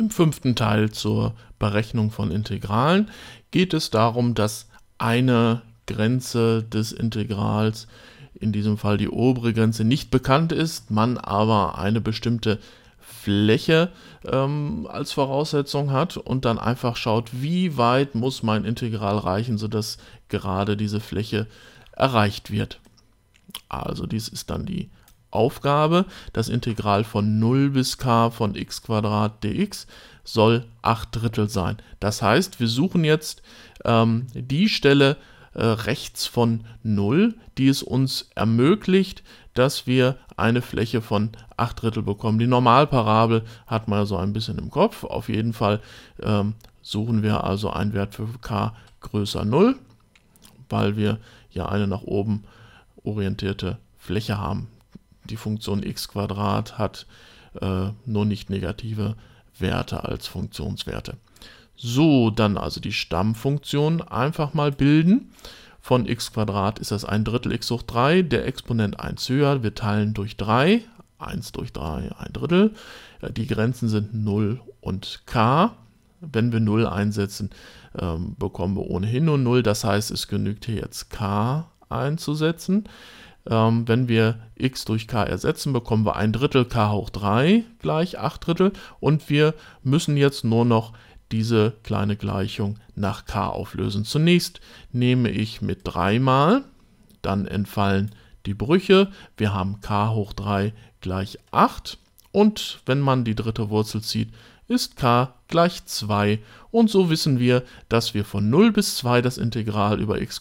Im fünften Teil zur Berechnung von Integralen geht es darum, dass eine Grenze des Integrals, in diesem Fall die obere Grenze, nicht bekannt ist, man aber eine bestimmte Fläche ähm, als Voraussetzung hat und dann einfach schaut, wie weit muss mein Integral reichen, sodass gerade diese Fläche erreicht wird. Also dies ist dann die Aufgabe. Das Integral von 0 bis k von x dx soll 8 Drittel sein. Das heißt, wir suchen jetzt ähm, die Stelle äh, rechts von 0, die es uns ermöglicht, dass wir eine Fläche von 8 Drittel bekommen. Die Normalparabel hat man so ein bisschen im Kopf. Auf jeden Fall ähm, suchen wir also einen Wert für k größer 0, weil wir ja eine nach oben orientierte Fläche haben. Die Funktion x hat äh, nur nicht negative Werte als Funktionswerte. So, dann also die Stammfunktion einfach mal bilden. Von x ist das ein Drittel x hoch 3, der Exponent 1 höher, wir teilen durch 3, 1 durch 3, ein Drittel. Äh, die Grenzen sind 0 und k. Wenn wir 0 einsetzen, ähm, bekommen wir ohnehin nur 0, das heißt, es genügt hier jetzt k einzusetzen. Ähm, wenn wir x durch k ersetzen, bekommen wir ein Drittel k hoch 3 gleich 8 Drittel und wir müssen jetzt nur noch diese kleine Gleichung nach k auflösen. Zunächst nehme ich mit 3 mal, dann entfallen die Brüche. Wir haben k hoch 3 gleich 8 und wenn man die dritte Wurzel zieht, ist k gleich 2 und so wissen wir, dass wir von 0 bis 2 das Integral über x